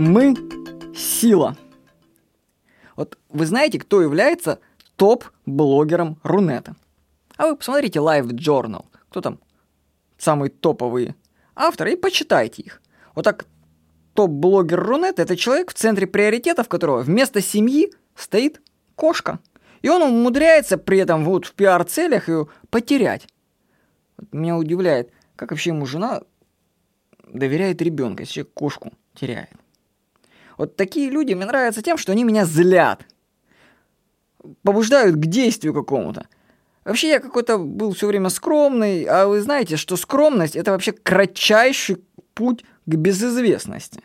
Мы – сила. Вот вы знаете, кто является топ-блогером Рунета? А вы посмотрите Live Journal. Кто там самые топовые авторы и почитайте их. Вот так топ-блогер Рунета – это человек, в центре приоритетов которого вместо семьи стоит кошка. И он умудряется при этом вот в пиар-целях ее потерять. Вот меня удивляет, как вообще ему жена доверяет ребенка, если человек кошку теряет. Вот такие люди мне нравятся тем, что они меня злят. Побуждают к действию какому-то. Вообще я какой-то был все время скромный, а вы знаете, что скромность это вообще кратчайший путь к безызвестности.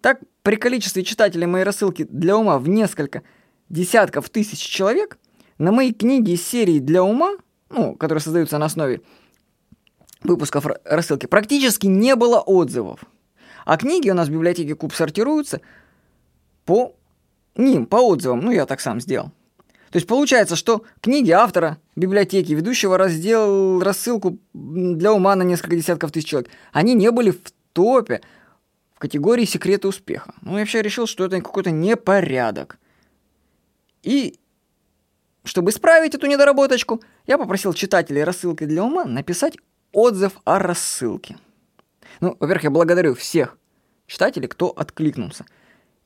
Так, при количестве читателей моей рассылки для ума в несколько десятков тысяч человек, на мои книги из серии для ума, ну, которые создаются на основе выпусков рассылки, практически не было отзывов. А книги у нас в библиотеке Куб сортируются по ним, по отзывам. Ну, я так сам сделал. То есть получается, что книги автора, библиотеки, ведущего раздел, рассылку для ума на несколько десятков тысяч человек, они не были в топе в категории секреты успеха. Ну, я вообще решил, что это какой-то непорядок. И чтобы исправить эту недоработочку, я попросил читателей рассылки для ума написать отзыв о рассылке. Ну, во-первых, я благодарю всех читателей, кто откликнулся.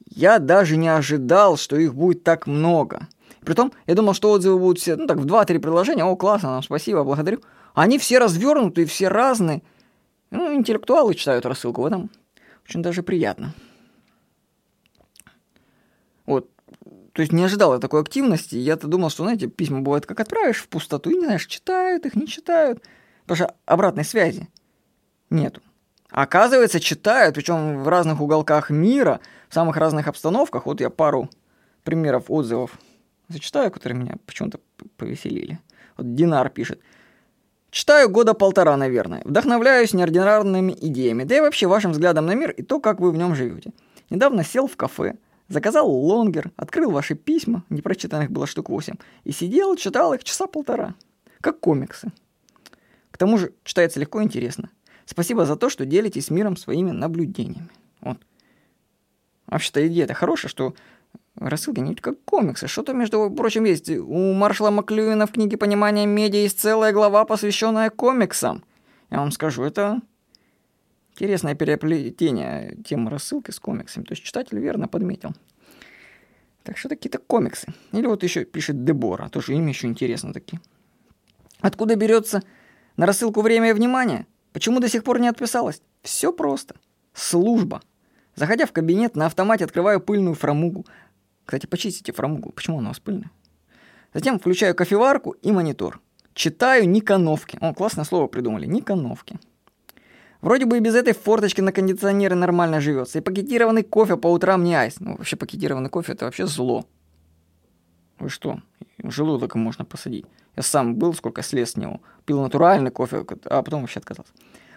Я даже не ожидал, что их будет так много. Притом, я думал, что отзывы будут все, ну так, в 2-3 предложения. О, классно, нам спасибо, благодарю. Они все развернутые, все разные. Ну, интеллектуалы читают рассылку, в этом очень даже приятно. Вот. То есть не ожидал я такой активности. Я-то думал, что, знаете, письма бывают как отправишь в пустоту, и не знаешь, читают их, не читают. Потому что обратной связи нету. Оказывается, читают, причем в разных уголках мира, в самых разных обстановках. Вот я пару примеров отзывов зачитаю, которые меня почему-то повеселили. Вот Динар пишет. Читаю года полтора, наверное. Вдохновляюсь неординарными идеями, да и вообще вашим взглядом на мир и то, как вы в нем живете. Недавно сел в кафе, заказал лонгер, открыл ваши письма, непрочитанных было штук 8, и сидел, читал их часа полтора. Как комиксы. К тому же читается легко и интересно. Спасибо за то, что делитесь с миром своими наблюдениями. Вот. Вообще-то идея-то хорошая, что рассылки не как комиксы. Что-то, между прочим, есть. У Маршала Маклюина в книге «Понимание медиа» есть целая глава, посвященная комиксам. Я вам скажу, это интересное переплетение темы рассылки с комиксами. То есть читатель верно подметил. Так что какие-то комиксы. Или вот еще пишет Дебора, тоже имя еще интересно такие. Откуда берется на рассылку время и внимание? Почему до сих пор не отписалась? Все просто. Служба. Заходя в кабинет, на автомате открываю пыльную фрамугу. Кстати, почистите фрамугу. Почему она у вас пыльная? Затем включаю кофеварку и монитор. Читаю Никоновки. О, классное слово придумали. Никоновки. Вроде бы и без этой форточки на кондиционере нормально живется. И пакетированный кофе по утрам не айс. Ну, вообще пакетированный кофе это вообще зло. Вы что? Желудок можно посадить. Я сам был, сколько слез с него. Пил натуральный кофе, а потом вообще отказался.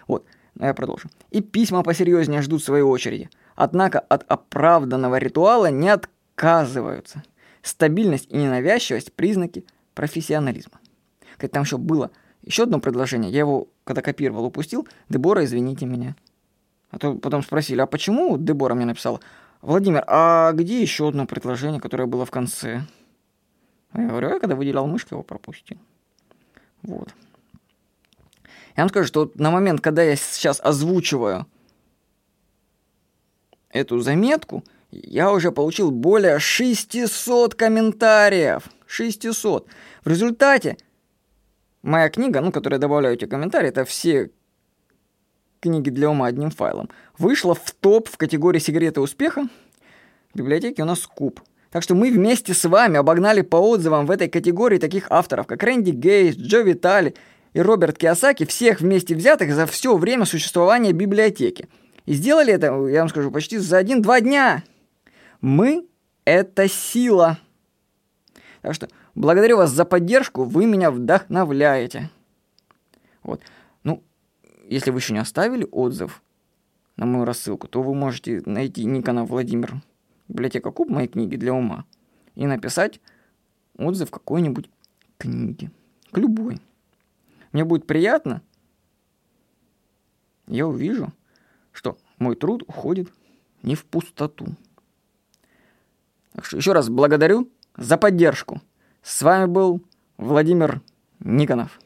Вот, но я продолжу. И письма посерьезнее ждут своей очереди. Однако от оправданного ритуала не отказываются. Стабильность и ненавязчивость – признаки профессионализма. Как там еще было еще одно предложение, я его, когда копировал, упустил. Дебора, извините меня. А то потом спросили, а почему Дебора мне написала? Владимир, а где еще одно предложение, которое было в конце? Я говорю, я когда выделял мышки, его пропустил. Вот. Я вам скажу, что на момент, когда я сейчас озвучиваю эту заметку, я уже получил более 600 комментариев. 600. В результате моя книга, ну, которая добавляю эти комментарии, это все книги для ума одним файлом, вышла в топ в категории «Секреты успеха». В библиотеке у нас куб – так что мы вместе с вами обогнали по отзывам в этой категории таких авторов, как Рэнди Гейс, Джо Витали и Роберт Киосаки, всех вместе взятых за все время существования библиотеки. И сделали это, я вам скажу, почти за один-два дня. Мы — это сила. Так что благодарю вас за поддержку, вы меня вдохновляете. Вот. Ну, если вы еще не оставили отзыв на мою рассылку, то вы можете найти Никона Владимир библиотека Куб моей книги для ума и написать отзыв какой-нибудь книги. К любой. Мне будет приятно. Я увижу, что мой труд уходит не в пустоту. Так что еще раз благодарю за поддержку. С вами был Владимир Никонов.